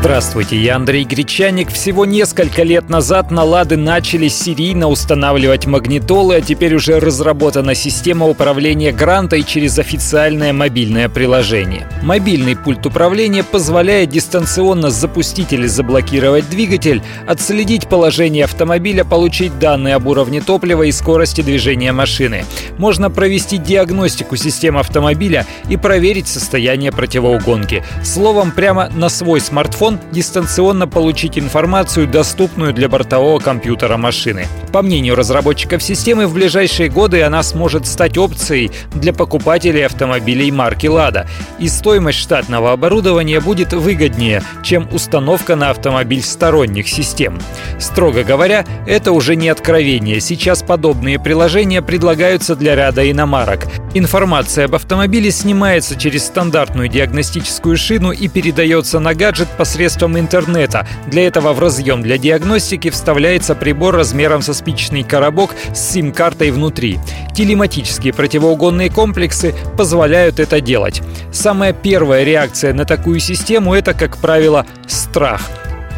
Здравствуйте, я Андрей Гречаник. Всего несколько лет назад на «Лады» начали серийно устанавливать магнитолы, а теперь уже разработана система управления грантой через официальное мобильное приложение. Мобильный пульт управления позволяет дистанционно запустить или заблокировать двигатель, отследить положение автомобиля, получить данные об уровне топлива и скорости движения машины. Можно провести диагностику системы автомобиля и проверить состояние противоугонки. Словом, прямо на свой смартфон телефон дистанционно получить информацию, доступную для бортового компьютера машины. По мнению разработчиков системы, в ближайшие годы она сможет стать опцией для покупателей автомобилей марки «Лада». И стоимость штатного оборудования будет выгоднее, чем установка на автомобиль сторонних систем. Строго говоря, это уже не откровение. Сейчас подобные приложения предлагаются для ряда иномарок. Информация об автомобиле снимается через стандартную диагностическую шину и передается на гаджет посредством интернета. Для этого в разъем для диагностики вставляется прибор размером со спичечный коробок с сим-картой внутри. Телематические противоугонные комплексы позволяют это делать. Самая первая реакция на такую систему – это, как правило, страх –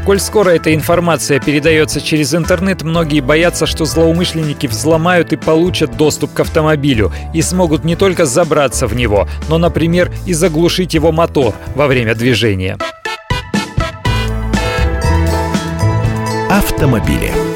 Коль скоро эта информация передается через интернет, многие боятся, что злоумышленники взломают и получат доступ к автомобилю и смогут не только забраться в него, но, например, и заглушить его мотор во время движения. Автомобили.